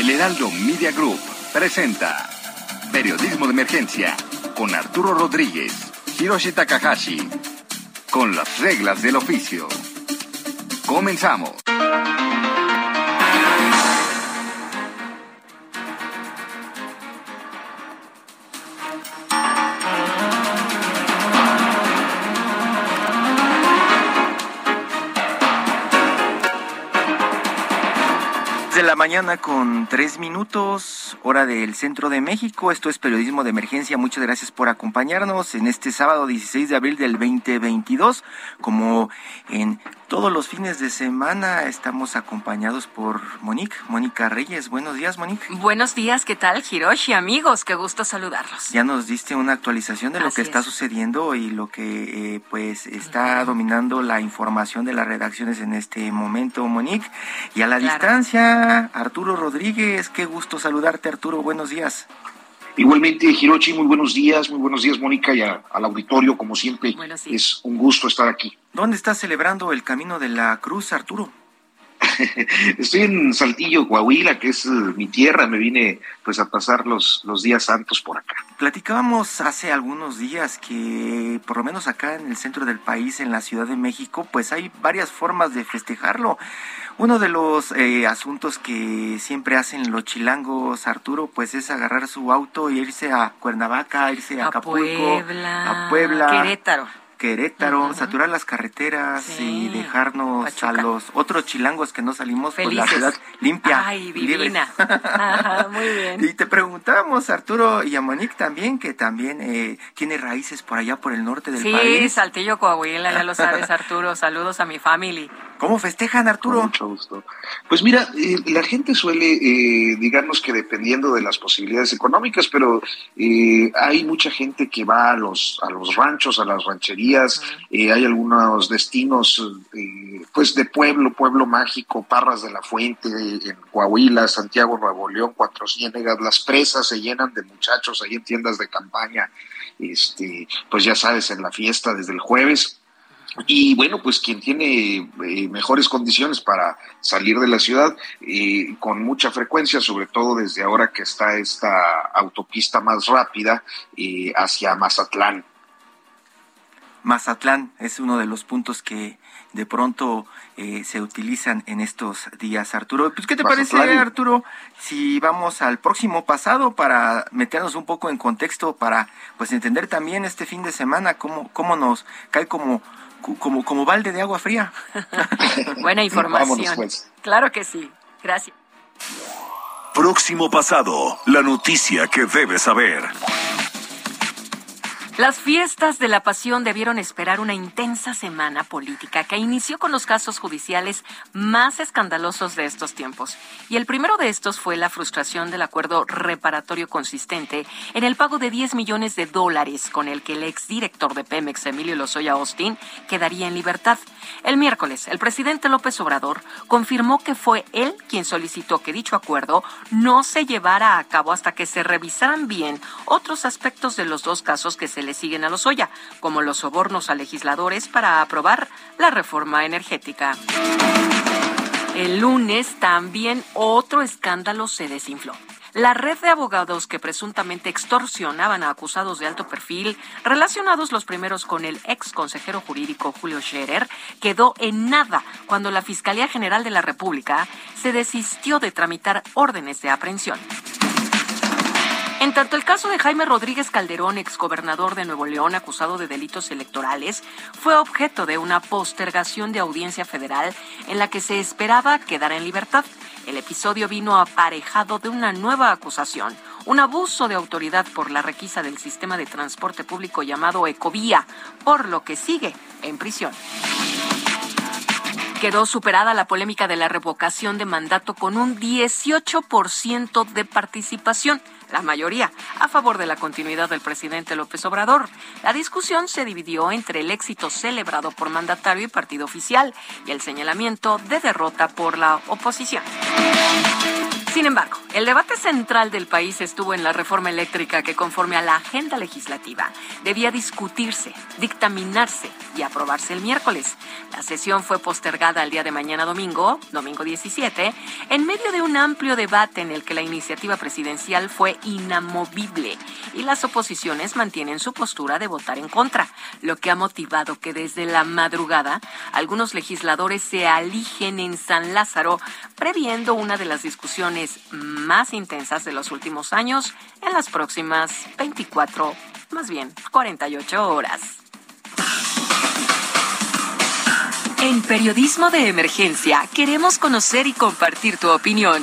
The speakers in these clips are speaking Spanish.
El Heraldo Media Group presenta Periodismo de Emergencia con Arturo Rodríguez, Hiroshi Takahashi, con las reglas del oficio. Comenzamos. De la mañana con tres minutos, hora del centro de México. Esto es Periodismo de Emergencia. Muchas gracias por acompañarnos en este sábado 16 de abril del 2022. Como en todos los fines de semana estamos acompañados por Monique, Mónica Reyes. Buenos días, Monique. Buenos días, ¿qué tal, Hiroshi? Amigos, qué gusto saludarlos. Ya nos diste una actualización de lo Así que está es. sucediendo y lo que eh, pues está dominando la información de las redacciones en este momento, Monique. Y a la Claro. distancia, Arturo Rodríguez, qué gusto saludarte, Arturo. Buenos días. Igualmente, Hirochi, muy buenos días, muy buenos días, Mónica, y a- al auditorio, como siempre. Buenos días. Es un gusto estar aquí. ¿Dónde estás celebrando el Camino de la Cruz, Arturo? Estoy en Saltillo, Coahuila, que es eh, mi tierra. Me vine pues a pasar los, los días santos por acá. Platicábamos hace algunos días que por lo menos acá en el centro del país, en la Ciudad de México, pues hay varias formas de festejarlo. Uno de los eh, asuntos que siempre hacen los chilangos, Arturo, pues es agarrar su auto y irse a Cuernavaca, irse a, A Acapulco, Puebla, a Puebla, Querétaro. Querétaro, saturar las carreteras Sí, y dejarnos Pachuca. a los otros chilangos que no salimos por la Felices. ciudad limpia. Ay, divina. Ajá, muy bien. Y te preguntábamos, Arturo y a Monique también, que también eh, tiene raíces por allá por el norte del Sí, país. Saltillo, Coahuila, ya lo sabes, Arturo. Saludos a mi family. ¿Cómo festejan, Con Arturo? mucho gusto. Pues mira, eh, la gente suele, eh, digamos que dependiendo de las posibilidades económicas, pero eh, hay mucha gente que va a los, a los ranchos, a las rancherías. eh, hay algunos destinos, eh, pues de pueblo, pueblo mágico, Parras de la Fuente, en Coahuila, Santiago, Nuevo León, Cuatro Ciénegas. Las presas se llenan de muchachos ahí en tiendas de campaña. Este, pues ya sabes, en la fiesta desde el jueves. Y bueno, pues quien tiene eh, mejores condiciones para salir de la ciudad eh, con mucha frecuencia, sobre todo desde ahora que está esta autopista más rápida eh, hacia Mazatlán. Mazatlán es uno de los puntos que de pronto eh, se utilizan en estos días, Arturo. Pues, ¿Qué te parece. Arturo, si vamos al próximo pasado para meternos un poco en contexto, para pues entender también este fin de semana cómo, cómo nos cae como, como, como balde de agua fría? Buena información. Vámonos, pues. Claro que sí. Gracias. Próximo pasado, la noticia que debes saber. Las fiestas de la pasión debieron esperar una intensa semana política que inició con los casos judiciales más escandalosos de estos tiempos. Y el primero de estos fue la frustración del acuerdo reparatorio consistente en el pago de 10 millones de dólares con el que el exdirector de Pemex, Emilio Lozoya Austin, quedaría en libertad. El miércoles, el presidente López Obrador confirmó que fue él quien solicitó que dicho acuerdo no se llevara a cabo hasta que se revisaran bien otros aspectos de los dos casos que se le siguen a Lozoya, como los sobornos a legisladores para aprobar la reforma energética. El lunes también otro escándalo se desinfló. La red de abogados que presuntamente extorsionaban a acusados de alto perfil, relacionados los primeros con el ex consejero jurídico Julio Scherer, quedó en nada cuando la Fiscalía General de la República se desistió de tramitar órdenes de aprehensión. En tanto, el caso de Jaime Rodríguez Calderón, exgobernador de Nuevo León, acusado de delitos electorales, fue objeto de una postergación de audiencia federal en la que se esperaba quedar en libertad. El episodio vino aparejado de una nueva acusación, un abuso de autoridad por la requisa del sistema de transporte público llamado Ecovía, por lo que sigue en prisión. Quedó superada la polémica de la revocación de mandato con un 18% de participación la mayoría, a favor de la continuidad del presidente López Obrador. La discusión se dividió entre el éxito celebrado por mandatario y partido oficial y el señalamiento de derrota por la oposición. Sin embargo, el debate central del país estuvo en la reforma eléctrica que conforme a la agenda legislativa debía discutirse, dictaminarse y aprobarse el miércoles. La sesión fue postergada al día de mañana domingo, domingo 17, en medio de un amplio debate en el que la iniciativa presidencial fue inamovible y las oposiciones mantienen su postura de votar en contra, lo que ha motivado que desde la madrugada algunos legisladores se aligen en San Lázaro, previendo una de las discusiones más intensas de los últimos años en las próximas 24, más bien 48 horas. En Periodismo de Emergencia queremos conocer y compartir tu opinión.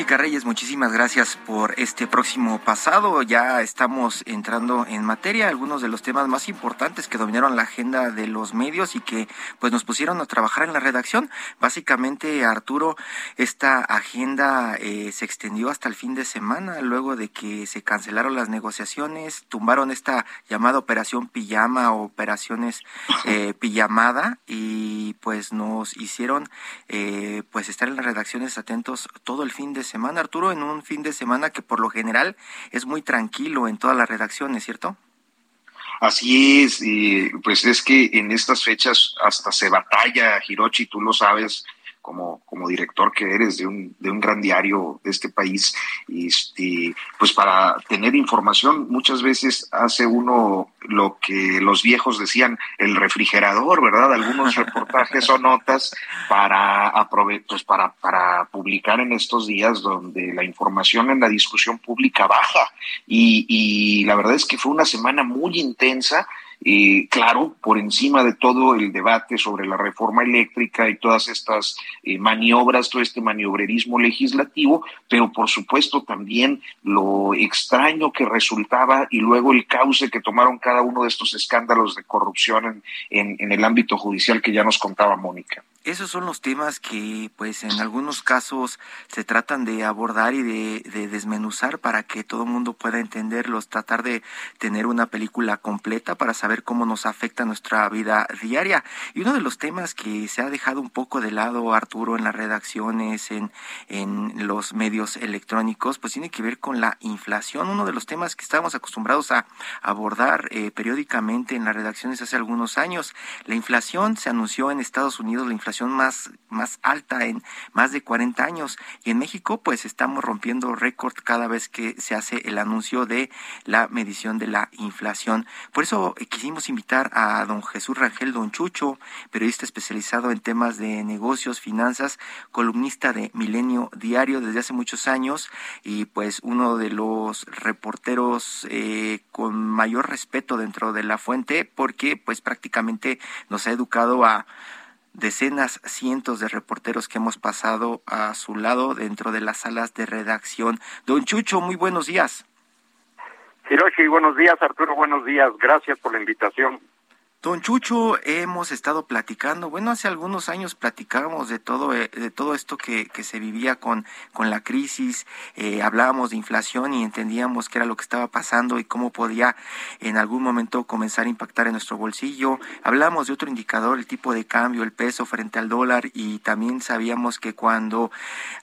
Mónica Reyes, muchísimas gracias por este próximo pasado. Ya estamos entrando en materia, algunos de los temas más importantes que dominaron la agenda de los medios y que pues nos pusieron a trabajar en la redacción. Básicamente, Arturo, esta agenda eh, se extendió hasta el fin de semana, luego de que se cancelaron las negociaciones, tumbaron esta llamada operación pijama o operaciones eh, pijamada y pues nos hicieron eh, pues estar en las redacciones atentos todo el fin de semana, Arturo, en un fin de semana que por lo general es muy tranquilo en todas las redacciones, ¿cierto? Así es, y pues es que en estas fechas hasta se batalla, Hirochi, tú lo sabes, como, como director que eres de un, de un gran diario de este país, este, pues para tener información muchas veces hace uno lo que los viejos decían el refrigerador, ¿verdad? Algunos reportajes o notas para pues para, para publicar en estos días donde la información en la discusión pública baja. Y, y la verdad es que fue una semana muy intensa y claro, por encima de todo el debate sobre la reforma eléctrica y todas estas eh, maniobras, todo este maniobrerismo legislativo, pero por supuesto también lo extraño que resultaba y luego el cauce que tomaron cada uno de estos escándalos de corrupción en, en el ámbito judicial que ya nos contaba Mónica esos son los temas que pues en algunos casos se tratan de abordar y de, desmenuzar para que todo el mundo pueda entenderlos, tratar de tener una película completa para saber cómo nos afecta nuestra vida diaria. Y uno de los temas que se ha dejado un poco de lado, Arturo, en las redacciones, en, en los medios electrónicos, pues tiene que ver con la inflación. Uno de los temas que estábamos acostumbrados a abordar eh, periódicamente en las redacciones hace algunos años. La inflación se anunció en Estados Unidos, la inflación más, más alta en más de 40 años. Y en México, pues estamos rompiendo récord cada vez que se hace el anuncio de la medición de la inflación. Por eso eh, quisimos invitar a don Jesús Rangel Don Chucho, periodista especializado en temas de negocios, finanzas, columnista de Milenio Diario desde hace muchos años y pues uno de los reporteros eh, con mayor respeto dentro de la fuente porque pues prácticamente nos ha educado a decenas, cientos de reporteros que hemos pasado a su lado dentro de las salas de redacción. Don Chucho, muy buenos días. Hiroshi, buenos días. Arturo, buenos días. Gracias por la invitación. Don Chucho, hemos estado platicando, bueno, hace algunos años platicábamos de todo, eh, de todo esto que, que se vivía con, con la crisis, eh, hablábamos de inflación y entendíamos qué era lo que estaba pasando y cómo podía en algún momento comenzar a impactar en nuestro bolsillo. Hablábamos de otro indicador, el tipo de cambio, el peso frente al dólar y también sabíamos que cuando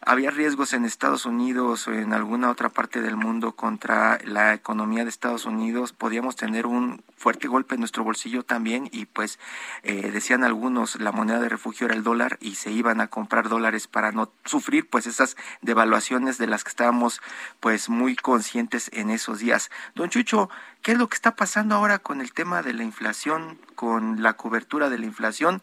había riesgos en Estados Unidos o en alguna otra parte del mundo contra la economía de Estados Unidos, podíamos tener un fuerte golpe en nuestro bolsillo también y pues eh, decían algunos la moneda de refugio era el dólar y se iban a comprar dólares para no sufrir pues esas devaluaciones de las que estábamos pues muy conscientes en esos días. Don Chucho, ¿qué es lo que está pasando ahora con el tema de la inflación, con la cobertura de la inflación?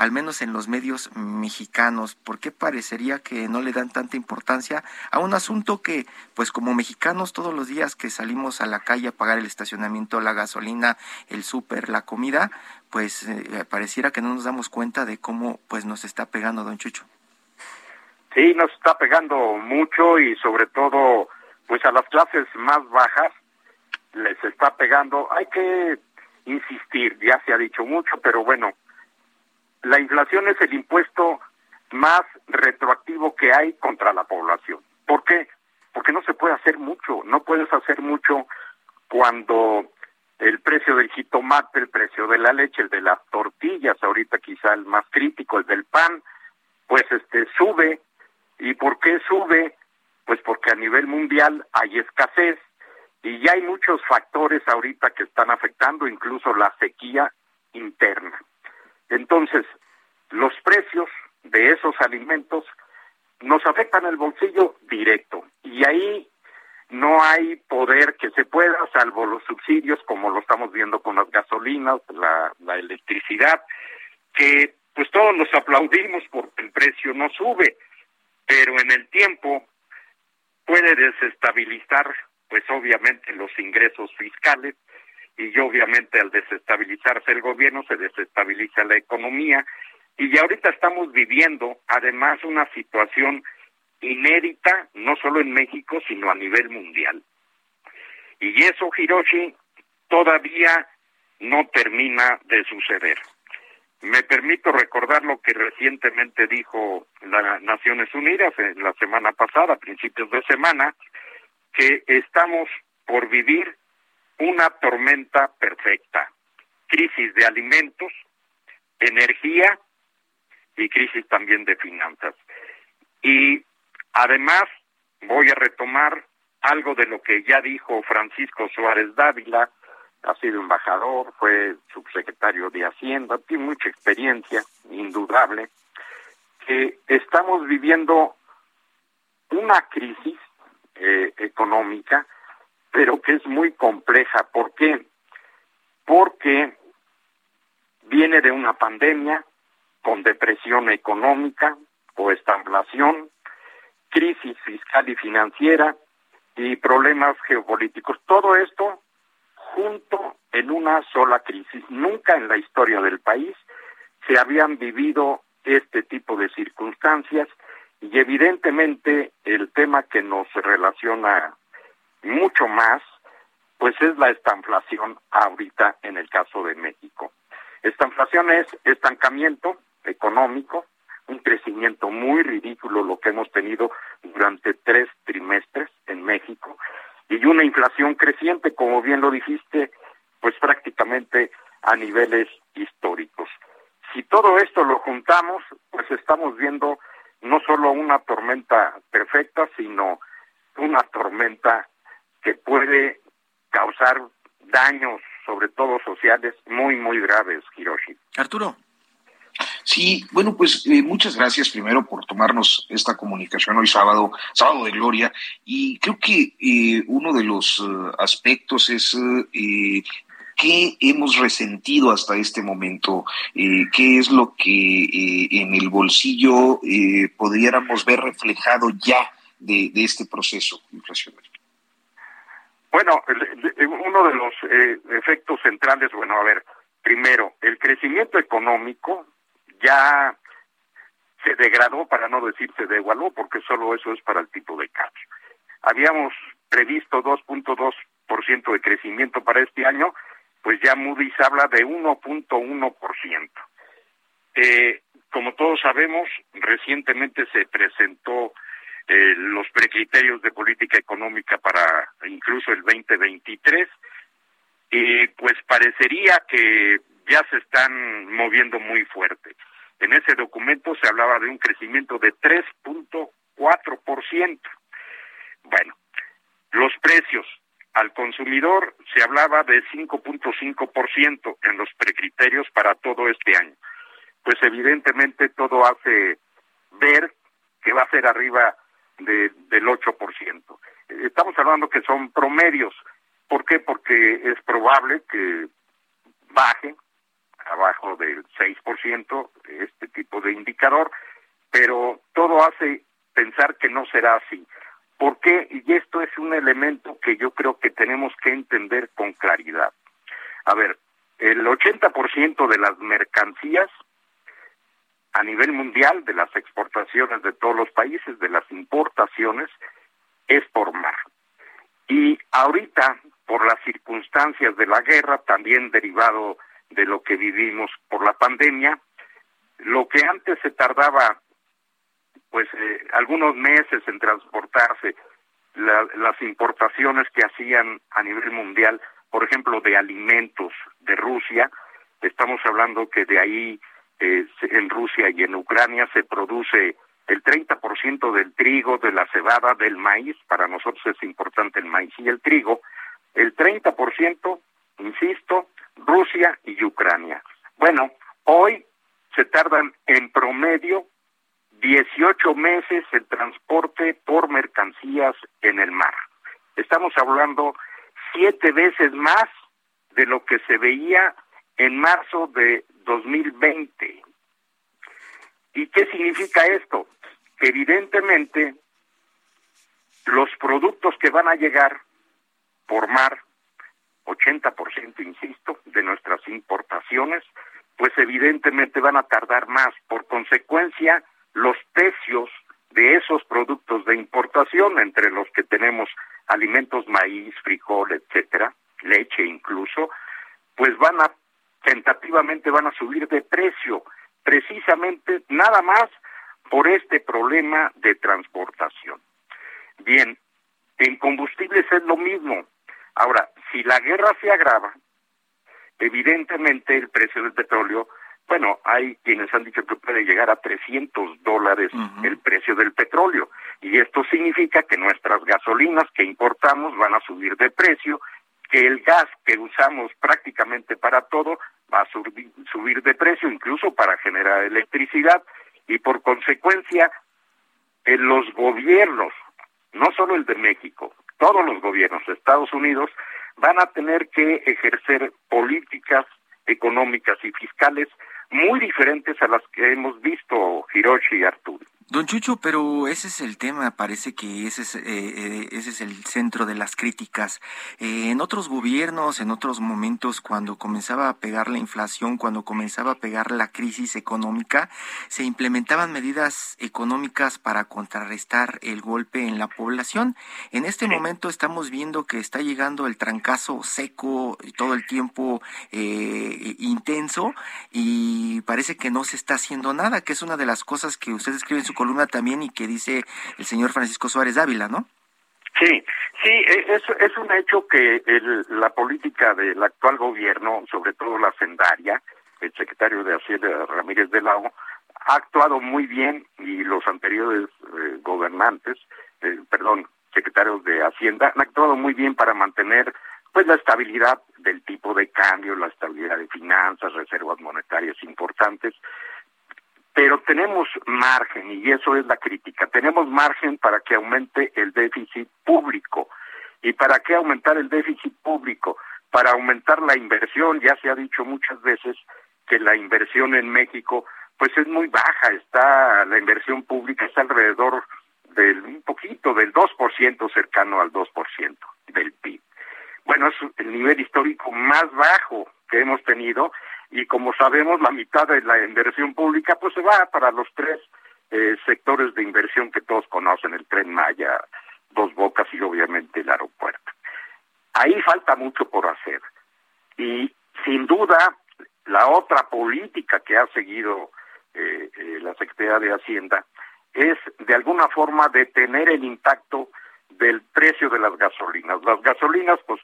Al menos en los medios mexicanos? ¿Por qué parecería que no le dan tanta importancia a un asunto que, pues como mexicanos, todos los días que salimos a la calle a pagar el estacionamiento, la gasolina, el súper, la comida, pues eh, pareciera que no nos damos cuenta de cómo pues nos está pegando, don Chucho? Sí, nos está pegando mucho y sobre todo pues a las clases más bajas les está pegando. Hay que insistir, ya se ha dicho mucho, pero bueno, la inflación es el impuesto más retroactivo que hay contra la población. ¿Por qué? Porque no se puede hacer mucho, no puedes hacer mucho cuando el precio del jitomate, el precio de la leche, el de las tortillas, ahorita quizá el más crítico, el del pan, pues este sube. ¿Y por qué sube? Pues porque a nivel mundial hay escasez y ya hay muchos factores ahorita que están afectando, incluso la sequía interna. Entonces, los precios de esos alimentos nos afectan el bolsillo directo. Y ahí no hay poder que se pueda, salvo los subsidios, como lo estamos viendo con las gasolinas, la, la electricidad, que pues todos los aplaudimos porque el precio no sube, pero en el tiempo puede desestabilizar pues obviamente los ingresos fiscales y obviamente al desestabilizarse el gobierno se desestabiliza la economía y ahorita estamos viviendo además una situación inédita no solo en México sino a nivel mundial. Y eso Hiroshi todavía no termina de suceder. Me permito recordar lo que recientemente dijo las Naciones Unidas en la semana pasada, a principios de semana, que estamos por vivir una tormenta perfecta, crisis de alimentos, energía y crisis también de finanzas. Y además voy a retomar algo de lo que ya dijo Francisco Suárez Dávila, ha sido embajador, fue subsecretario de Hacienda, tiene mucha experiencia, indudable, que estamos viviendo una crisis eh, económica, pero que es muy compleja. ¿Por qué? Porque viene de una pandemia con depresión económica o estanflación, crisis fiscal y financiera y problemas geopolíticos. Todo esto junto en una sola crisis. Nunca en la historia del país se habían vivido este tipo de circunstancias y evidentemente el tema que nos relaciona mucho más, pues es la estanflación ahorita en el caso de México. Estanflación es estancamiento económico, un crecimiento muy ridículo lo que hemos tenido durante tres trimestres en México y una inflación creciente, como bien lo dijiste, pues prácticamente a niveles históricos. Si todo esto lo juntamos, pues estamos viendo no solo una tormenta perfecta, sino una tormenta que puede causar daños, sobre todo sociales, muy, muy graves, Hiroshi. Arturo. Sí, bueno, pues eh, muchas gracias primero por tomarnos esta comunicación hoy sábado, sábado de gloria, y creo que eh, uno de los eh, aspectos es ¿Qué hemos resentido hasta este momento? Eh, ¿Qué es lo que eh, en el bolsillo eh, podríamos ver reflejado ya de, este proceso inflacionario? Bueno, uno de los efectos centrales, bueno, a ver, primero, el crecimiento económico ya se degradó, para no decir se devaluó, porque solo eso es para el tipo de cambio. Habíamos previsto 2.2% de crecimiento para este año pues ya Moody's habla de 1.1%. Eh, como todos sabemos, recientemente se presentó eh, los precriterios de política económica para incluso el 2023 y pues parecería que ya se están moviendo muy fuerte. En ese documento se hablaba de un crecimiento de 3.4%. Bueno, los precios al consumidor se hablaba de 5.5% en los precriterios para todo este año. Pues evidentemente todo hace ver que va a ser arriba de, del 8%. Estamos hablando que son promedios. ¿Por qué? Porque es probable que baje abajo del 6%, este tipo de indicador, pero todo hace pensar que no será así. ¿Por qué? Y esto es un elemento que yo creo que tenemos que entender con claridad. A ver, el 80% de las mercancías a nivel mundial, de las exportaciones de todos los países, de las importaciones, es por mar. Y ahorita, por las circunstancias de la guerra, también derivado de lo que vivimos por la pandemia, lo que antes se tardaba pues eh, algunos meses en transportarse las importaciones que hacían a nivel mundial, por ejemplo, de alimentos de Rusia, estamos hablando que de ahí eh, en Rusia y en Ucrania se produce el 30% del trigo, de la cebada, del maíz, para nosotros es importante el maíz y el trigo, el 30%, insisto, Rusia y Ucrania. Bueno, hoy se tardan en promedio 18 meses el transporte por mercancías en el mar. Estamos hablando siete veces más de lo que se veía en marzo de 2020. ¿Y qué significa esto? Evidentemente los productos que van a llegar por mar, 80%, insisto, de nuestras importaciones, pues evidentemente van a tardar más. Por consecuencia, los precios de esos productos de importación, entre los que tenemos alimentos, maíz, frijol, etcétera, leche incluso, pues van a tentativamente van a subir de precio, precisamente nada más por este problema de transportación. Bien, en combustibles es lo mismo. Ahora, si la guerra se agrava, evidentemente el precio del petróleo bueno, hay quienes han dicho que puede llegar a 300 dólares el precio del petróleo y esto significa que nuestras gasolinas que importamos van a subir de precio, que el gas que usamos prácticamente para todo va a subir, de precio, incluso para generar electricidad y por consecuencia en los gobiernos, no solo el de México, todos los gobiernos de Estados Unidos van a tener que ejercer políticas económicas y fiscales muy diferentes a las que hemos visto Hiroshi y Arturo. Don Chucho, pero ese es el tema, parece que ese es, eh, eh, ese es el centro de las críticas. Eh, en otros gobiernos, en otros momentos, cuando comenzaba a pegar la inflación, cuando comenzaba a pegar la crisis económica, se implementaban medidas económicas para contrarrestar el golpe en la población. En este momento estamos viendo que está llegando el trancazo seco todo el tiempo intenso y parece que no se está haciendo nada, que es una de las cosas que usted escribe en su columna también y que dice el señor Francisco Suárez Dávila, ¿no? Sí, sí, es, un hecho que la política del actual gobierno, sobre todo la sendaria, el secretario de Hacienda Ramírez de ha actuado muy bien y los anteriores eh, gobernantes, eh, perdón, secretarios de Hacienda, han actuado muy bien para mantener pues la estabilidad del tipo de cambio, la estabilidad de finanzas, reservas monetarias importantes, pero tenemos margen, y eso es la crítica, tenemos margen para que aumente el déficit público. ¿Y para qué aumentar el déficit público? Para aumentar la inversión, ya se ha dicho muchas veces que la inversión en México pues es muy baja, está la inversión pública está alrededor del un poquito del 2% cercano al 2% del PIB. Bueno, es el nivel histórico más bajo que hemos tenido y como sabemos la mitad de la inversión pública pues se va para los tres eh, sectores de inversión que todos conocen, el tren Maya, Dos Bocas y obviamente el aeropuerto. Ahí falta mucho por hacer y sin duda la otra política que ha seguido eh, eh, la Secretaría de Hacienda es de alguna forma detener el impacto del precio de las gasolinas. Las gasolinas, pues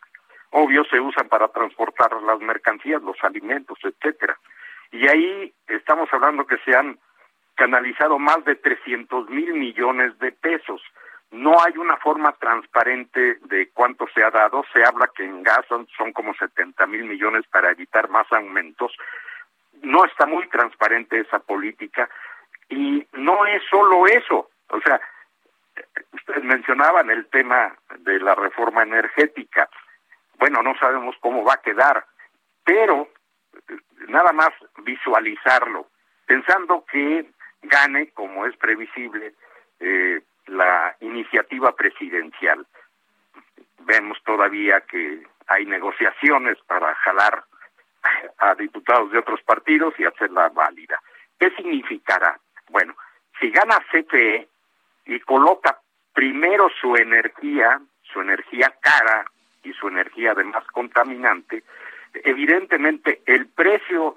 obvio se usan para transportar las mercancías, los alimentos, etcétera. Y ahí estamos hablando que se han canalizado más de 300 mil millones de pesos. No hay una forma transparente de cuánto se ha dado. Se habla que en gas son, como 70 mil millones para evitar más aumentos. No está muy transparente esa política. Y no es solo eso. O sea, ustedes mencionaban el tema de la reforma energética bueno, no sabemos cómo va a quedar, pero nada más visualizarlo, pensando que gane, como es previsible, eh, la iniciativa presidencial. Vemos todavía que hay negociaciones para jalar a diputados de otros partidos y hacerla válida. ¿Qué significará? Bueno, si gana CFE y coloca primero su energía, su energía cara y su energía además contaminante, evidentemente el precio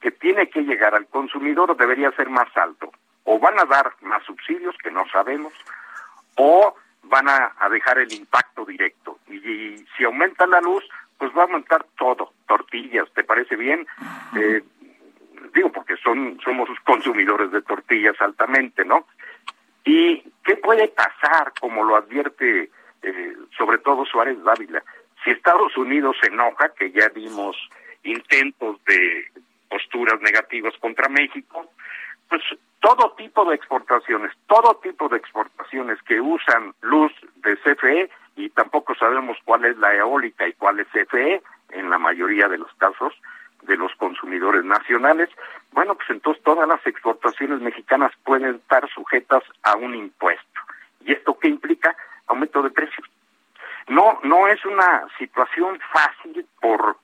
que tiene que llegar al consumidor debería ser más alto. O van a dar más subsidios, que no sabemos, o van a, dejar el impacto directo. Y, si aumenta la luz, pues va a aumentar todo, tortillas, ¿te parece bien? Eh, digo, porque son somos consumidores de tortillas altamente, ¿no? ¿Y qué puede pasar, como lo advierte eh, sobre todo Suárez Dávila? Si Estados Unidos se enoja, que ya vimos intentos de posturas negativas contra México, pues todo tipo de exportaciones, todo tipo de exportaciones que usan luz de CFE y tampoco sabemos cuál es la eólica y cuál es CFE en la mayoría de los casos de los consumidores nacionales, bueno, pues entonces todas las exportaciones mexicanas pueden estar sujetas a un impuesto. ¿Y esto qué implica? Aumento de precios. No, no es una situación fácil por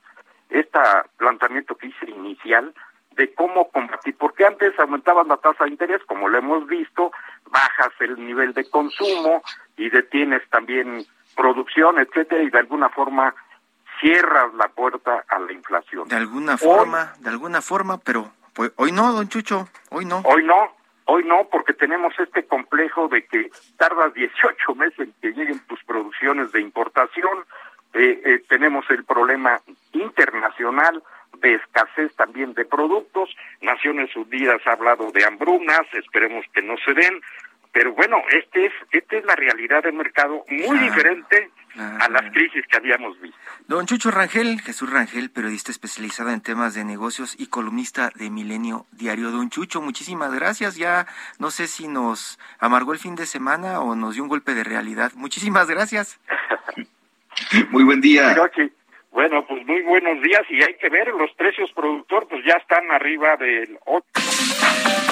este planteamiento que hice inicial de cómo combatir, porque antes aumentaban la tasa de interés, como lo hemos visto, bajas el nivel de consumo y detienes también producción, etcétera, y de alguna forma cierras la puerta a la inflación. De alguna forma, de alguna forma, pero pues, hoy no, don Chucho, hoy no. Hoy no, hoy no, porque tenemos este complejo de que tardas 18 meses en que lleguen tus producciones de importación, eh, eh, tenemos el problema internacional de escasez también de productos. Naciones Unidas ha hablado de hambrunas, esperemos que no se den, pero bueno, este es esta es la realidad del mercado muy diferente a las crisis que habíamos visto. Don Chucho Rangel, Jesús Rangel, periodista especializado en temas de negocios y columnista de Milenio Diario. Don Chucho, muchísimas gracias. Ya no sé si nos amargó el fin de semana o nos dio un golpe de realidad. Muchísimas gracias. Muy buen día. Bueno, pues muy buenos días y hay que ver, los precios productor pues ya están arriba del 8.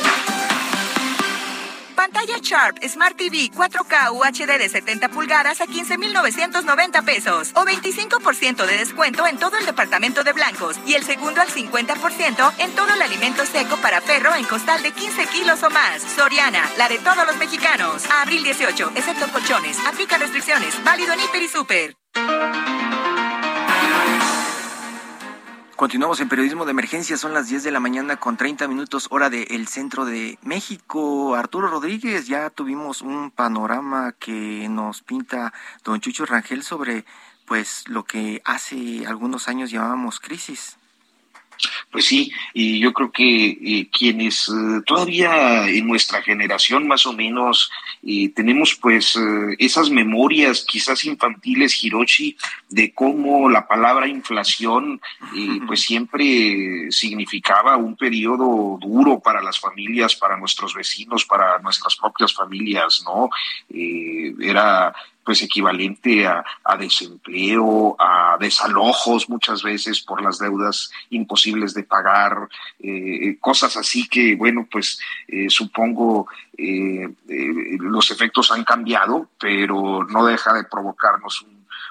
Pantalla Sharp Smart TV 4K UHD de 70 pulgadas a 15,990 pesos o 25% de descuento en todo el departamento de blancos y el segundo al 50% en todo el alimento seco para perro en costal de 15 kilos o más. Soriana, la de todos los mexicanos. abril 18, excepto colchones. Aplica restricciones. Válido en Hiper y Super. Continuamos en periodismo de emergencia, son las 10 de la mañana con 30 minutos hora del centro de México. Arturo Rodríguez, ya tuvimos un panorama que nos pinta don Chucho Rangel sobre pues lo que hace algunos años llamábamos crisis. Pues sí, y yo creo que eh, quienes eh, todavía en nuestra generación más o menos eh, tenemos pues esas memorias quizás infantiles, Hiroshi, de cómo la palabra inflación pues siempre significaba un periodo duro para las familias, para nuestros vecinos, para nuestras propias familias, ¿no? era pues equivalente a, desempleo, a desalojos muchas veces por las deudas imposibles de pagar, eh, cosas así que, bueno, pues eh, supongo eh, los efectos han cambiado, pero no deja de provocarnos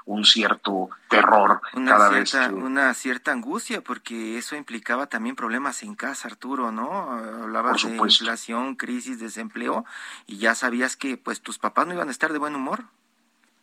un, cierto terror una cada cierta, vez. Una cierta angustia, porque eso implicaba también problemas en casa, Arturo, ¿no? Hablabas de inflación, crisis, desempleo, y ya sabías que pues tus papás no iban a estar de buen humor.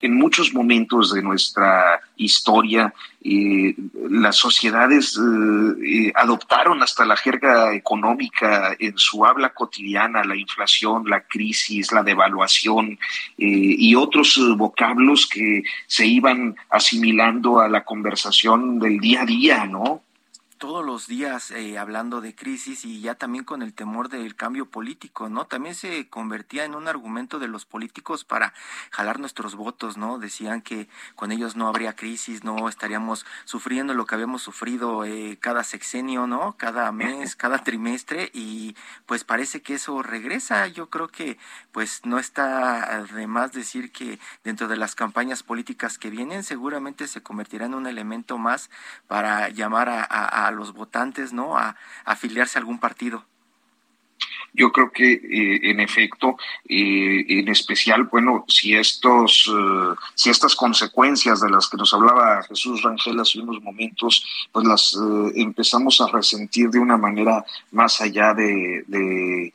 En muchos momentos de nuestra historia, eh, las sociedades eh, eh, adoptaron hasta la jerga económica en su habla cotidiana, la inflación, la crisis, la devaluación y otros vocablos que se iban asimilando a la conversación del día a día, ¿no? Todos los días eh, hablando de crisis y ya también con el temor del cambio político, ¿no? También se convertía en un argumento de los políticos para jalar nuestros votos, ¿no? Decían que con ellos no habría crisis, no estaríamos sufriendo lo que habíamos sufrido eh, cada sexenio, ¿no? Cada mes, cada trimestre y pues parece que eso regresa. Yo creo que pues no está de más decir que dentro de las campañas políticas que vienen seguramente se convertirá en un elemento más para llamar a a los votantes, ¿no? A, afiliarse a algún partido. Yo creo que, eh, en efecto, eh, en especial, bueno, si estos, eh, si estas consecuencias de las que nos hablaba Jesús Rangel hace unos momentos, pues las empezamos a resentir de una manera más allá de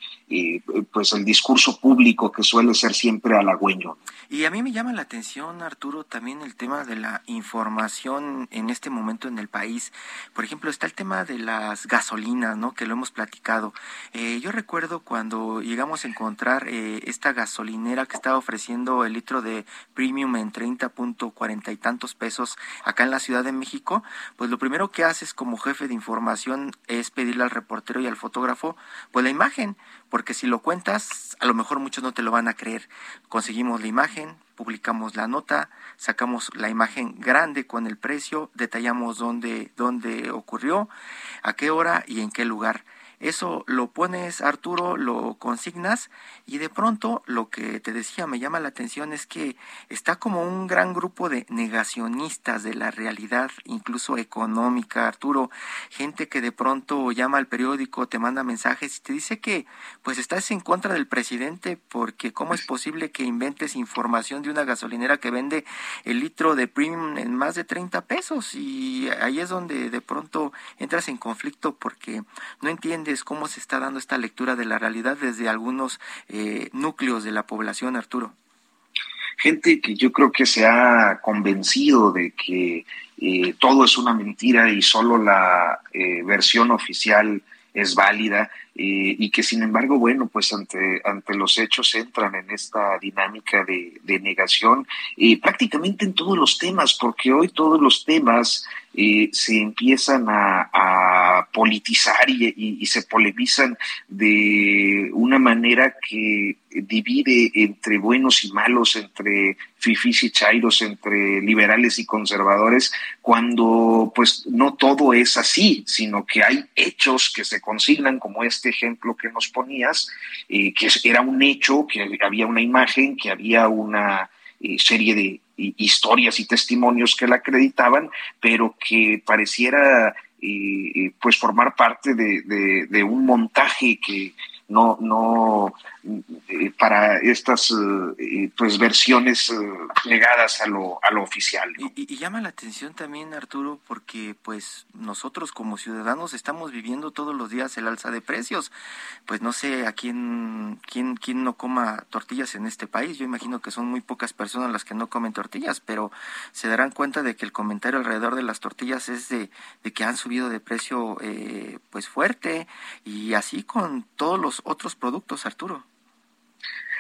pues el discurso público que suele ser siempre halagüeño. Y a mí me llama la atención, Arturo, también el tema de la información en este momento en el país. Por ejemplo, está el tema de las gasolinas, ¿no? Que lo hemos platicado. Eh, yo recuerdo cuando llegamos a encontrar eh, esta gasolinera que estaba ofreciendo el litro de premium en 30.40 y tantos pesos acá en la Ciudad de México, pues lo primero que haces como jefe de información es pedirle al reportero y al fotógrafo, pues la imagen porque si lo cuentas, a lo mejor muchos no te lo van a creer. Conseguimos la imagen, publicamos la nota, sacamos la imagen grande con el precio, detallamos dónde, dónde ocurrió, a qué hora y en qué lugar. Eso lo pones, Arturo, lo consignas y de pronto lo que te decía me llama la atención es que está como un gran grupo de negacionistas de la realidad, incluso económica, Arturo, gente que de pronto llama al periódico, te manda mensajes y te dice que pues estás en contra del presidente porque cómo es posible que inventes información de una gasolinera que vende el litro de premium en más de 30 pesos y ahí es donde de pronto entras en conflicto porque no entiendes cómo se está dando esta lectura de la realidad desde algunos eh, núcleos de la población, Arturo. Gente que yo creo que se ha convencido de que eh, todo es una mentira y solo la eh, versión oficial es válida y que sin embargo, bueno, pues ante, ante los hechos entran en esta dinámica de, de negación prácticamente en todos los temas, porque hoy todos los temas eh, se empiezan a, politizar y, se polemizan de una manera que divide entre buenos y malos, entre fifís y chairos, entre liberales y conservadores, cuando pues no todo es así, sino que hay hechos que se consignan, como este ejemplo que nos ponías, eh, que era un hecho, que había una imagen, que había una eh, serie de historias y testimonios que la acreditaban, pero que pareciera eh, eh, pues formar parte de un montaje que, no, no eh, para estas eh, pues versiones legadas eh, a lo, a lo oficial. Y, llama la atención también, Arturo, porque pues nosotros como ciudadanos estamos viviendo todos los días el alza de precios. Pues no sé a quién, quién, quién no coma tortillas en este país. Yo imagino que son muy pocas personas las que no comen tortillas, pero se darán cuenta de que el comentario alrededor de las tortillas es de, de que han subido de precio pues fuerte y así con todos los otros productos, Arturo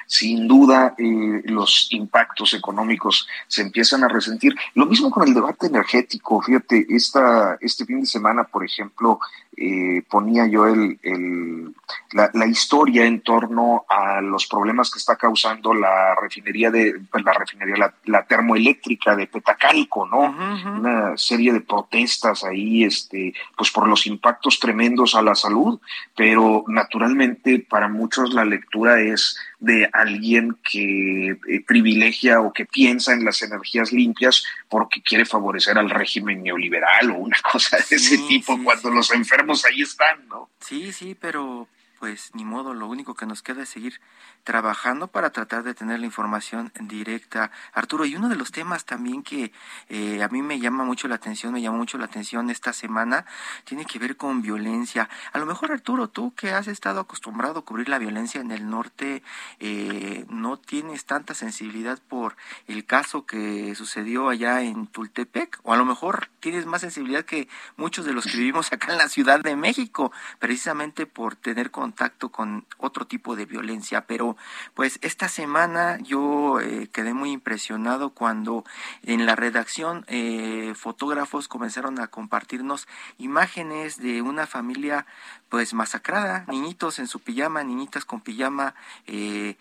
sin duda eh, los impactos económicos se empiezan a resentir. Lo mismo con el debate energético. Fíjate, esta, este fin de semana, por ejemplo, eh, ponía yo el, la, historia en torno a los problemas que está causando la refinería de pues, la refinería la, termoeléctrica de Petacalco, ¿no? Una serie de protestas ahí, este, pues por los impactos tremendos a la salud, pero naturalmente para muchos la lectura es de alguien que eh, privilegia o que piensa en las energías limpias porque quiere favorecer al régimen neoliberal o una cosa de ese tipo, cuando los enfermos ahí están, ¿no? Sí, sí, pero pues ni modo, lo único que nos queda es seguir trabajando para tratar de tener la información directa. Arturo, y uno de los temas también que eh, a mí me llama mucho la atención, me llamó mucho la atención esta semana, tiene que ver con violencia. A lo mejor, Arturo, tú que has estado acostumbrado a cubrir la violencia en el norte, eh, no tienes tanta sensibilidad por el caso que sucedió allá en Tultepec, o a lo mejor tienes más sensibilidad que muchos de los que vivimos acá en la Ciudad de México, precisamente por tener contacto con otro tipo de violencia. Pero pues esta semana yo eh, quedé muy impresionado cuando en la redacción eh, fotógrafos comenzaron a compartirnos imágenes de una familia pues masacrada, niñitos en su pijama, niñitas con pijama, eh,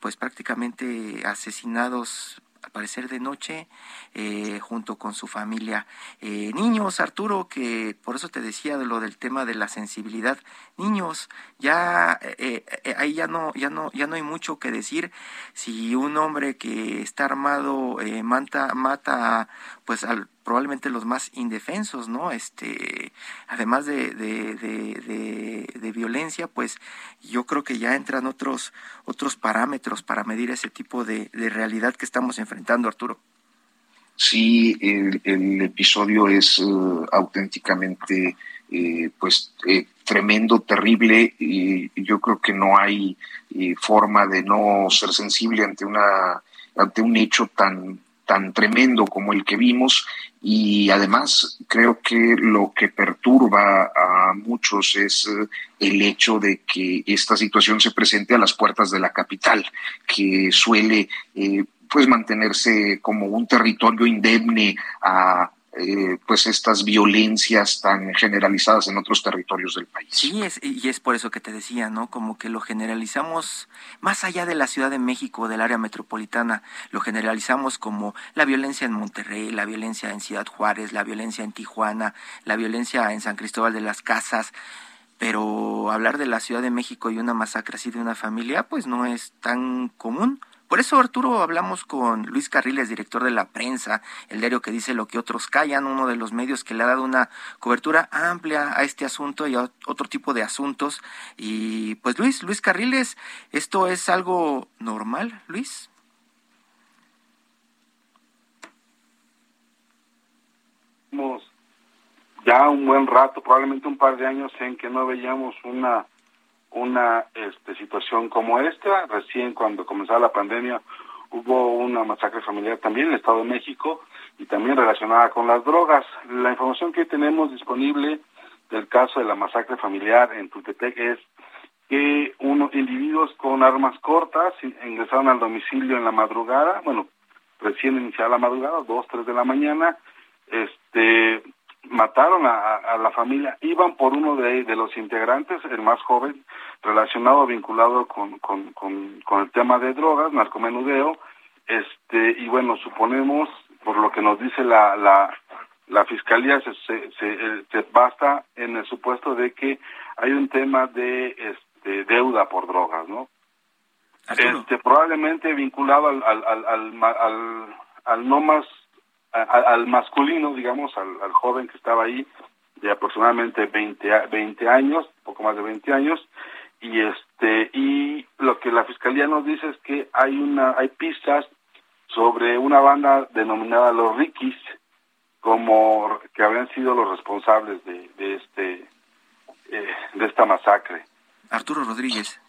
pues prácticamente asesinados aparecer de noche eh, junto con su familia. Eh, niños, Arturo, que por eso te decía de lo del tema de la sensibilidad. Niños, ya eh, ahí ya no, ya no, ya no hay mucho que decir. Si un hombre que está armado mata, mata pues al probablemente los más indefensos, ¿no? Este, además de, de, violencia, pues yo creo que ya entran otros, otros parámetros para medir ese tipo de, realidad que estamos enfrentando, Arturo. Sí, el, episodio es eh, auténticamente, eh, pues, eh, tremendo, terrible, y yo creo que no hay forma de no ser sensible ante una ante un hecho tan tan tremendo como el que vimos. Y además creo que lo que perturba a muchos es eh, el hecho de que esta situación se presente a las puertas de la capital, que suele eh, pues mantenerse como un territorio indemne a eh, pues estas violencias tan generalizadas en otros territorios del país. Sí, es, y es por eso que te decía, ¿no? Como que lo generalizamos más allá de la Ciudad de México, del área metropolitana, lo generalizamos como la violencia en Monterrey, la violencia en Ciudad Juárez, la violencia en Tijuana, la violencia en San Cristóbal de las Casas, pero hablar de la Ciudad de México y una masacre así de una familia, pues no es tan común. Por eso, Arturo, hablamos con Luis Carriles, director de la prensa, el diario que dice lo que otros callan, uno de los medios que le ha dado una cobertura amplia a este asunto y a otro tipo de asuntos. Y pues Luis, Luis Carriles, ¿esto es algo normal, Luis? Ya un buen rato, probablemente un par de años en que no veíamos una una este, situación como esta. Recién cuando comenzaba la pandemia hubo una masacre familiar también en el Estado de México y también relacionada con las drogas. La información que tenemos disponible del caso de la masacre familiar en Tultepec es que unos individuos con armas cortas ingresaron al domicilio en la madrugada, bueno, recién iniciada la madrugada, dos, tres de la mañana, este, mataron a, la familia, iban por uno de, de, los integrantes, el más joven, relacionado, vinculado con, con, con, el tema de drogas, narcomenudeo, este, y bueno, suponemos, por lo que nos dice la, la, la fiscalía, se, se, se, basta en el supuesto de que hay un tema de este, deuda por drogas, ¿no? Este, probablemente vinculado al, al, al, al, al no más al masculino, digamos, al, joven que estaba ahí, de aproximadamente 20, 20 años, poco más de 20 años, y este y lo que la fiscalía nos dice es que hay una hay pistas sobre una banda denominada los Rikis como que habrían sido los responsables de, de este eh, de esta masacre. Arturo Rodríguez.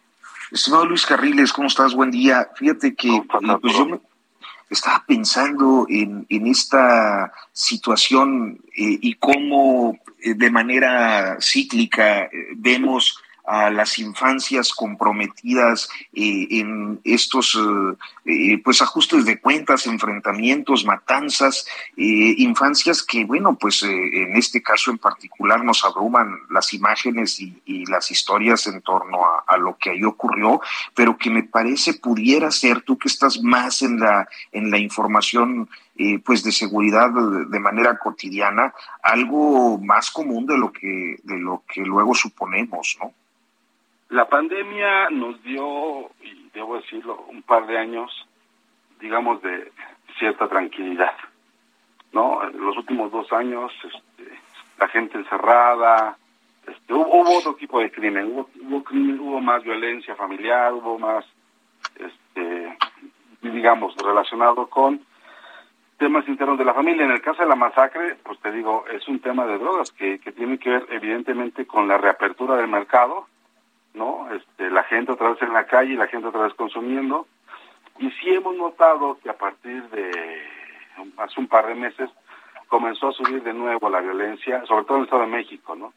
Estimado Luis Carriles, ¿cómo estás? Buen día. Fíjate que eh, pues yo estaba pensando en, en esta situación eh, y cómo eh, de manera cíclica eh, vemos a las infancias comprometidas eh, en estos eh, eh, pues ajustes de cuentas, enfrentamientos, matanzas, infancias que bueno pues en este caso en particular nos abruman las imágenes y, las historias en torno a, lo que ahí ocurrió, pero que me parece pudiera ser tú que estás más en la en la información pues de seguridad de, manera cotidiana algo más común de lo que de lo que luego suponemos, ¿no? La pandemia nos dio, y debo decirlo, un par de años, digamos, de cierta tranquilidad. ¿no? Los últimos dos años, este, la gente encerrada, hubo, otro tipo de crimen, hubo, hubo crimen, hubo más violencia familiar, hubo más, este, digamos, relacionado con temas internos de la familia. En el caso de la masacre, pues te digo, es un tema de drogas que, que tiene que ver evidentemente con la reapertura del mercado, ¿no? Este, la gente otra vez en la calle, la gente otra vez consumiendo. Y sí hemos notado que a partir de hace un par de meses comenzó a subir de nuevo la violencia, sobre todo en el Estado de México, ¿no?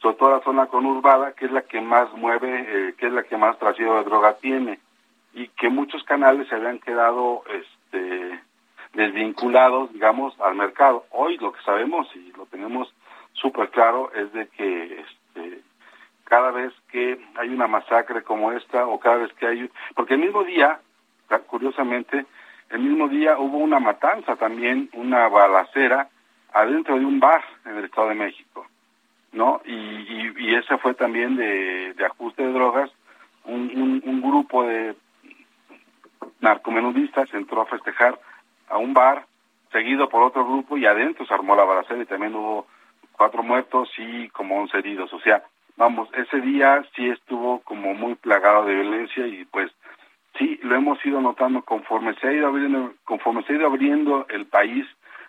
Sobre todo la zona conurbada, que es la que más mueve, eh, que es la que más trasiego de droga tiene. Y que muchos canales se habían quedado este, desvinculados, digamos, al mercado. Hoy lo que sabemos y lo tenemos súper claro es de que este, cada vez que hay una masacre como esta o cada vez que hay... Porque el mismo día, curiosamente, el mismo día hubo una matanza también, una balacera adentro de un bar en el Estado de México, ¿no? Y, y, ese fue también de, de ajuste de drogas. Un, un, un grupo de narcomenudistas entró a festejar a un bar, seguido por otro grupo, y adentro se armó la balacera y también hubo cuatro muertos y como once heridos. O sea, vamos, ese día sí estuvo como muy plagado de violencia y pues sí, lo hemos ido notando conforme se ha ido abriendo, conforme se ha ido abriendo el país,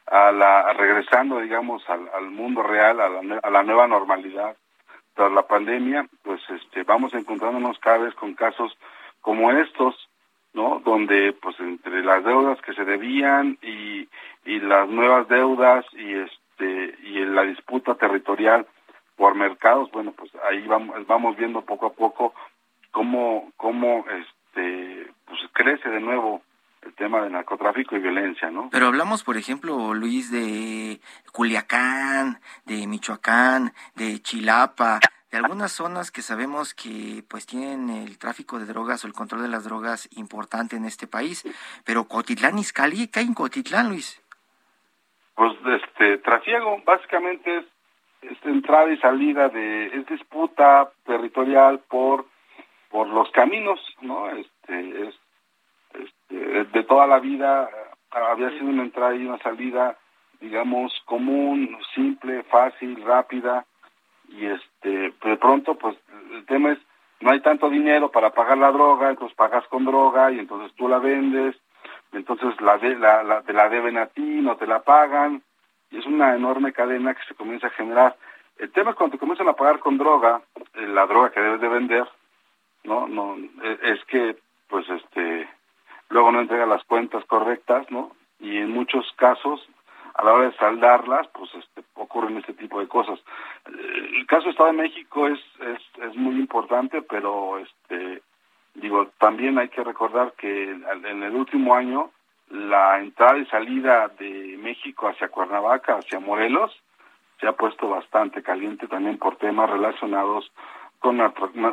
a la, regresando, digamos, al, mundo real, a la, a la nueva normalidad tras la pandemia, pues este, vamos encontrándonos cada vez con casos como estos, ¿no? Donde, pues, entre las deudas que se debían y, y las nuevas deudas y este y la disputa territorial por mercados, bueno, pues ahí vamos, vamos viendo poco a poco cómo, cómo este, pues crece de nuevo el tema de narcotráfico y violencia, ¿no? Pero hablamos, por ejemplo, Luis, de Culiacán, de Michoacán, de Chilapa, de algunas zonas que sabemos que pues tienen el tráfico de drogas o el control de las drogas importante en este país. Pero Cotitlán, Izcalli, ¿qué hay en Cotitlán, Luis? Pues este, trasiego, básicamente es, es entrada y salida de, es disputa territorial por, por los caminos, ¿no? Este, es este, de toda la vida había sido una entrada y una salida, digamos, común, simple, fácil, rápida, y este, de pronto, pues, el tema es, no hay tanto dinero para pagar la droga, entonces pagas con droga y entonces tú la vendes, entonces la, de, la, la, te la deben a ti, no te la pagan, y es una enorme cadena que se comienza a generar. El tema es cuando te comienzan a pagar con droga, eh, la droga que debes de vender, no, no, es que, pues, este, luego no entrega las cuentas correctas, ¿no? Y en muchos casos, a la hora de saldarlas, pues este, ocurren este tipo de cosas. El caso de Estado de México es, es, es muy importante, pero este digo, también hay que recordar que en el último año la entrada y salida de México hacia Cuernavaca, hacia Morelos, se ha puesto bastante caliente también por temas relacionados con,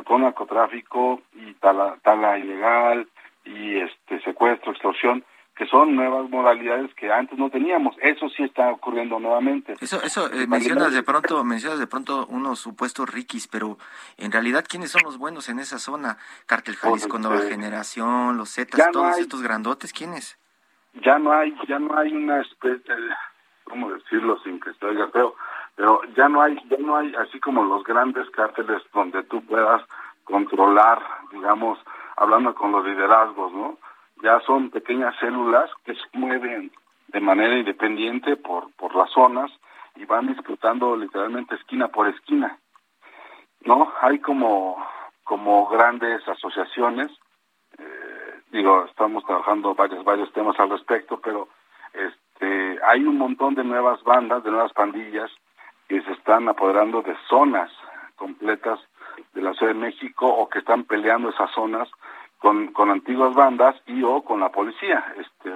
con narcotráfico y tala, tala ilegal, y este secuestro, extorsión, que son nuevas modalidades que antes no teníamos. Eso sí está ocurriendo nuevamente. Eso, eso eh, mencionas de pronto, mencionas de pronto unos supuestos riquis, pero en realidad quiénes son los buenos en esa zona? Cartel Jalisco pues, Nueva este, Generación, los Zetas, todos estos grandotes, ¿quiénes? Ya no hay, ya no hay una especie, ¿cómo decirlo sin que se oiga feo? Pero ya no hay, ya no hay así como los grandes cárteles donde tú puedas controlar, digamos, hablando con los liderazgos, ¿no? Ya son pequeñas células que se mueven de manera independiente por, por las zonas y van disputando literalmente esquina por esquina, ¿no? Hay como, como grandes asociaciones, digo, estamos trabajando varios, varios temas al respecto, pero este, hay un montón de nuevas bandas, de nuevas pandillas que se están apoderando de zonas completas de la Ciudad de México o que están peleando esas zonas con, con antiguas bandas y o con la policía. Este,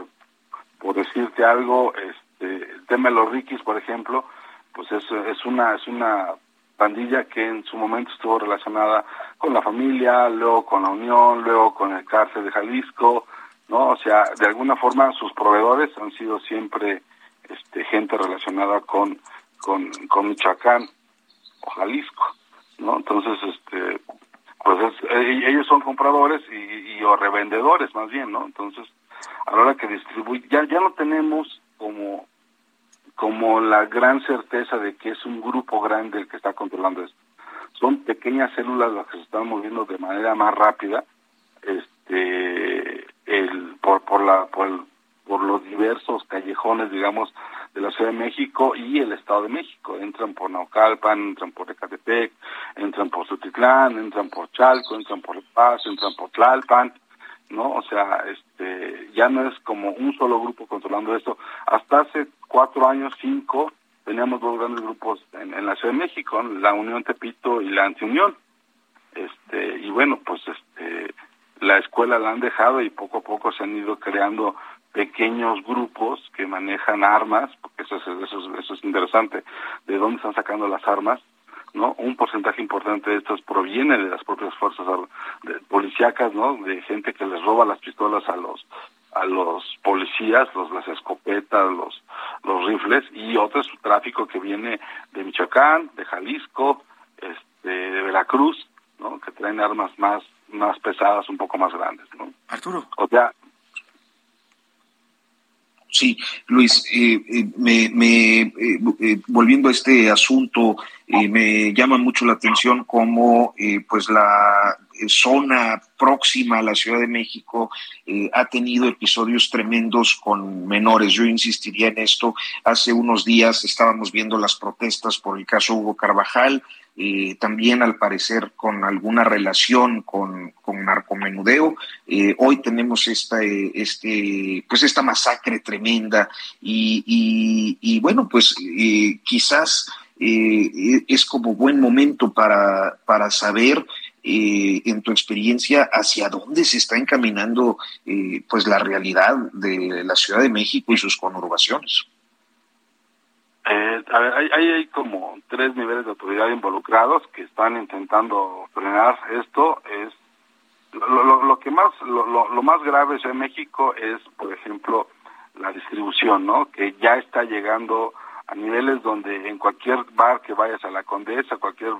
por decirte algo, este, el tema de los Rikis, por ejemplo, pues es, es una es una pandilla que en su momento estuvo relacionada con la familia, luego con la Unión, luego con el cárcel de Jalisco, ¿no? O sea, de alguna forma sus proveedores han sido siempre este, gente relacionada con, con, Michoacán o Jalisco. ¿no? Entonces, este, pues eh, ellos son compradores y, o revendedores más bien, ¿no? Entonces, a la hora que distribuye, ya, ya no tenemos como, como la gran certeza de que es un grupo grande el que está controlando esto. son pequeñas células las que se están moviendo de manera más rápida, este, el, por, por la, por, por los diversos callejones, digamos, de la Ciudad de México y el Estado de México. Entran por Naucalpan, entran por Ecatepec, entran por Sutitlán, entran por Chalco, entran por El Paz, entran por Tlalpan, ¿no? O sea, este, ya no es como un solo grupo controlando esto. Hasta hace cuatro años, cinco, teníamos dos grandes grupos en, en la Ciudad de México, la Unión Tepito y la Antiunión. Este, y bueno, pues este, la escuela la han dejado y poco a poco se han ido creando pequeños grupos que manejan armas, porque eso es, eso eso es interesante, de dónde están sacando las armas, ¿no? Un porcentaje importante de estos proviene de las propias fuerzas policíacas, ¿no? De gente que les roba las pistolas a los a los policías, los las escopetas, los los rifles y otro es tráfico que viene de Michoacán, de Jalisco, este, de Veracruz, ¿no? Que traen armas más más pesadas, un poco más grandes, ¿no? Arturo. O sea, Sí, Luis, eh, eh, me, me eh, volviendo a este asunto, me llama mucho la atención cómo pues la zona próxima a la Ciudad de México ha tenido episodios tremendos con menores. Yo insistiría en esto. Hace unos días estábamos viendo las protestas por el caso Hugo Carvajal, eh, también al parecer con alguna relación con, con narcomenudeo. Eh, hoy tenemos esta, eh, este, pues esta masacre tremenda y, y, bueno, pues quizás es como buen momento para, para saber en tu experiencia hacia dónde se está encaminando pues la realidad de la Ciudad de México y sus conurbaciones. Eh, hay, hay, como tres niveles de autoridad involucrados que están intentando frenar esto. Es lo, lo, que más lo, lo, más grave en México es, por ejemplo, la distribución, ¿no? Que ya está llegando a niveles donde en cualquier bar que vayas a la Condesa, cualquier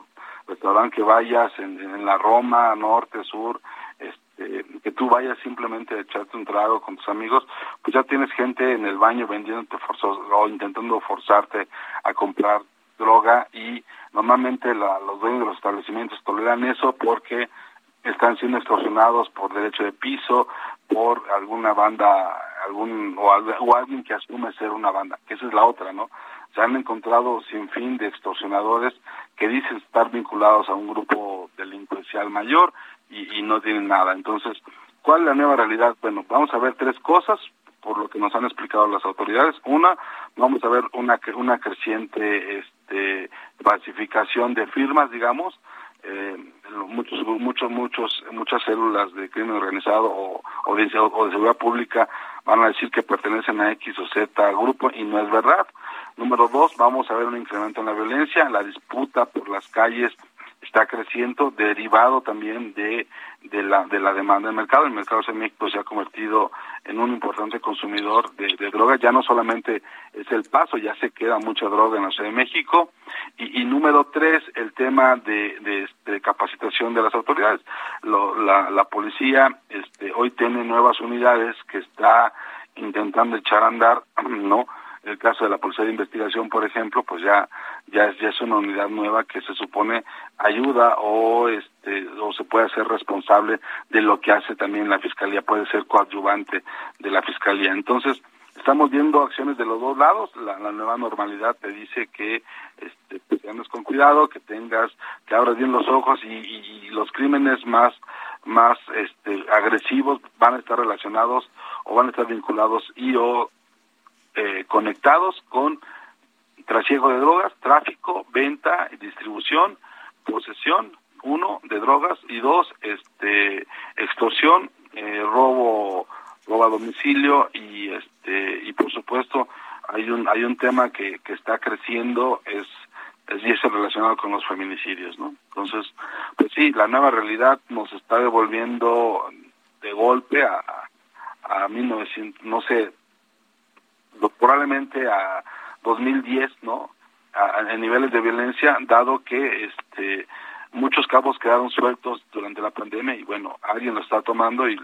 restaurante que vayas en, en la Roma, norte, sur, este, que tú vayas simplemente a echarte un trago con tus amigos, pues ya tienes gente en el baño vendiéndote forzoso o intentando forzarte a comprar droga y normalmente la, los dueños de los establecimientos toleran eso porque están siendo extorsionados por derecho de piso, por alguna banda, algún o, o alguien que asume ser una banda, que esa es la otra, ¿no? Se han encontrado sin fin de extorsionadores que dicen estar vinculados a un grupo delincuencial mayor y, no tienen nada. Entonces, ¿cuál es la nueva realidad? Bueno, vamos a ver tres cosas por lo que nos han explicado las autoridades. Una, vamos a ver una una creciente este falsificación de firmas, digamos, eh, muchos muchos muchos muchas células de crimen organizado o, de, o de seguridad pública van a decir que pertenecen a X o Z grupo y no es verdad. Número dos, vamos a ver un incremento en la violencia, la disputa por las calles está creciendo derivado también de, de, la, de la demanda del mercado. El mercado de México se ha convertido en un importante consumidor de, de droga. Ya no solamente es el paso, ya se queda mucha droga en la Ciudad de México. Y, y número tres, el tema de, de, de capacitación de las autoridades. Lo, la, la policía este, hoy tiene nuevas unidades que está intentando echar a andar, ¿no? El caso de la Policía de Investigación, por ejemplo, pues ya ya es, ya es una unidad nueva que se supone ayuda o este o se puede hacer responsable de lo que hace también la Fiscalía, puede ser coadyuvante de la Fiscalía. Entonces, estamos viendo acciones de los dos lados, la, nueva normalidad te dice que este, pues, andes con cuidado, que tengas, que abras bien los ojos y, y, y los crímenes más más este, agresivos van a estar relacionados o van a estar vinculados y o eh, conectados con trasiego de drogas, tráfico, venta, distribución, posesión, uno, de drogas, y dos, este, extorsión, eh, robo, robo a domicilio, y este, y por supuesto, hay un, hay un tema que, que está creciendo, es, es, y es relacionado con los feminicidios, ¿no? Entonces, pues sí, la nueva realidad nos está devolviendo de golpe a, a 1900, no sé, probablemente a 2010, ¿no? A, niveles de violencia, dado que este muchos cabos quedaron sueltos durante la pandemia y bueno, alguien lo está tomando y,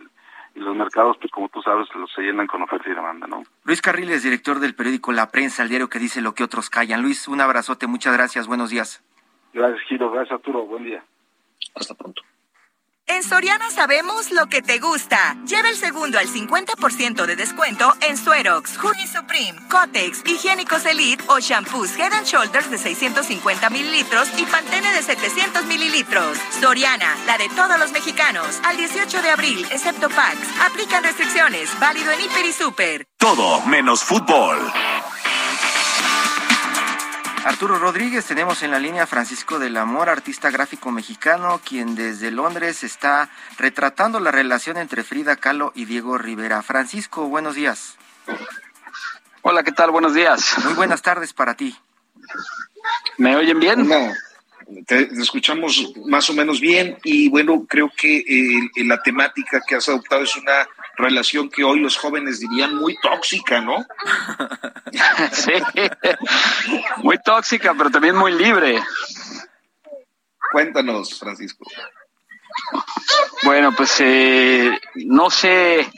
los mercados, pues como tú sabes, los se llenan con oferta y demanda, ¿no? Luis Carriles, director del periódico La Prensa, el diario que dice lo que otros callan. Luis, un abrazote, muchas gracias, buenos días. Gracias, Giro. Gracias, Arturo. Buen día. Hasta pronto. En Soriana sabemos lo que te gusta. Lleva el segundo al 50% de descuento en Suerox, Honey Supreme, Cotex, Higiénicos Elite o shampoos Head and Shoulders de 650 mililitros y Pantene de 700 mililitros. Soriana, la de todos los mexicanos. Al 18 de abril, excepto PAX. Aplican restricciones. Válido en Hiper y Super. Todo menos fútbol. Arturo Rodríguez, tenemos en la línea Francisco del Amor, artista gráfico mexicano, quien desde Londres está retratando la relación entre Frida Kahlo y Diego Rivera. Francisco, buenos días. Hola, ¿qué tal? Buenos días. Muy buenas tardes para ti. ¿Me oyen bien? No, te, escuchamos más o menos bien y bueno, creo que eh, la temática que has adoptado es una relación que hoy los jóvenes dirían muy tóxica, ¿no? sí, muy tóxica, pero también muy libre. Cuéntanos, Francisco. Bueno, pues eh, no sé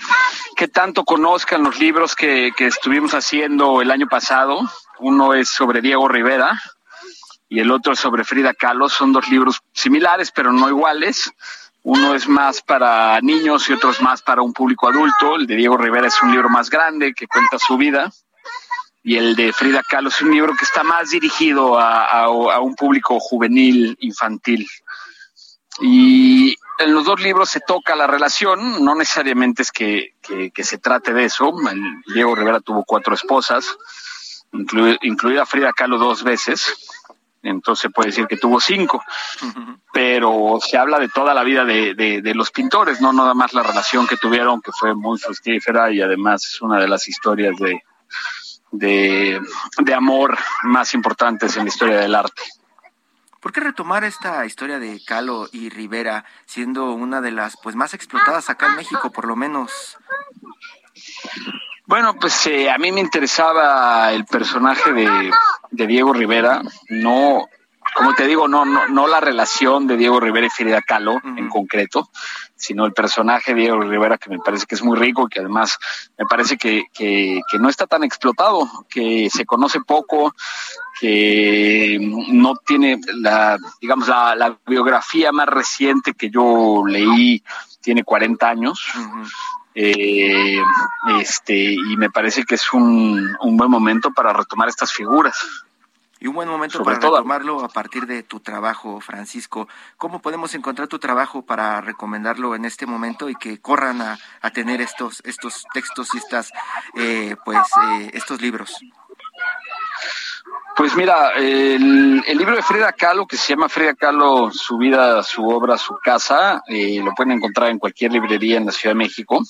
qué tanto conozcan los libros que, que estuvimos haciendo el año pasado. Uno es sobre Diego Rivera y el otro es sobre Frida Kahlo. Son dos libros similares, pero no iguales. Uno es más para niños y otro es más para un público adulto. El de Diego Rivera es un libro más grande que cuenta su vida. Y el de Frida Kahlo es un libro que está más dirigido a, un público juvenil, infantil. Y en los dos libros se toca la relación, no necesariamente es que, que, se trate de eso. Diego Rivera tuvo cuatro esposas, inclu, incluida Frida Kahlo dos veces, entonces puede decir que tuvo cinco, pero se habla de toda la vida de, de, de, los pintores, no nada más la relación que tuvieron, que fue muy fructífera y además es una de las historias de, de, de amor más importantes en la historia del arte. ¿Por qué retomar esta historia de Calo y Rivera siendo una de las pues más explotadas acá en México, por lo menos? Bueno, pues eh, a mí me interesaba el personaje de, de, Diego Rivera, no, como te digo, no, no, no la relación de Diego Rivera y Frida Kahlo uh -huh. en concreto, sino el personaje de Diego Rivera que me parece que es muy rico y que además me parece que, que, que no está tan explotado, que se conoce poco, que no tiene la, digamos, la, la biografía más reciente que yo leí tiene 40 años. Uh -huh. Eh, este, y me parece que es un, un, buen momento para retomar estas figuras. Y un buen momento Sobre para todo. retomarlo a partir de tu trabajo, Francisco. ¿Cómo podemos encontrar tu trabajo para recomendarlo en este momento y que corran a, a tener estos, estos textos y estas, eh, pues, eh, estos libros? Pues mira, el, el, libro de Frida Kahlo, que se llama Frida Kahlo, su vida, su obra, su casa, eh, lo pueden encontrar en cualquier librería en la Ciudad de México.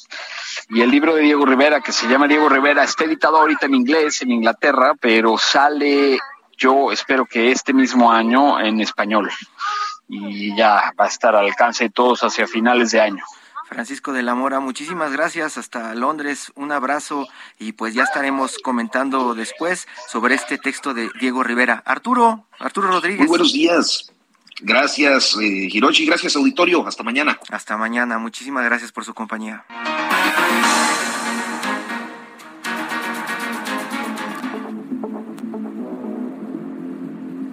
Y el libro de Diego Rivera, que se llama Diego Rivera, está editado ahorita en inglés, en Inglaterra, pero sale, yo espero que este mismo año en español. Y ya va a estar al alcance de todos hacia finales de año. Francisco de la Mora, muchísimas gracias hasta Londres, un abrazo y pues ya estaremos comentando después sobre este texto de Diego Rivera. Arturo, Arturo Rodríguez. Muy buenos días. Gracias, eh, Hiroshi, gracias, auditorio. Hasta mañana. Hasta mañana, muchísimas gracias por su compañía.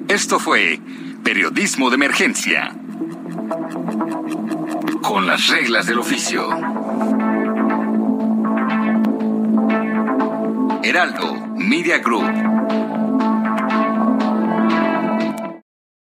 Esto fue Periodismo de Emergencia con las reglas del oficio. Heraldo Media Group.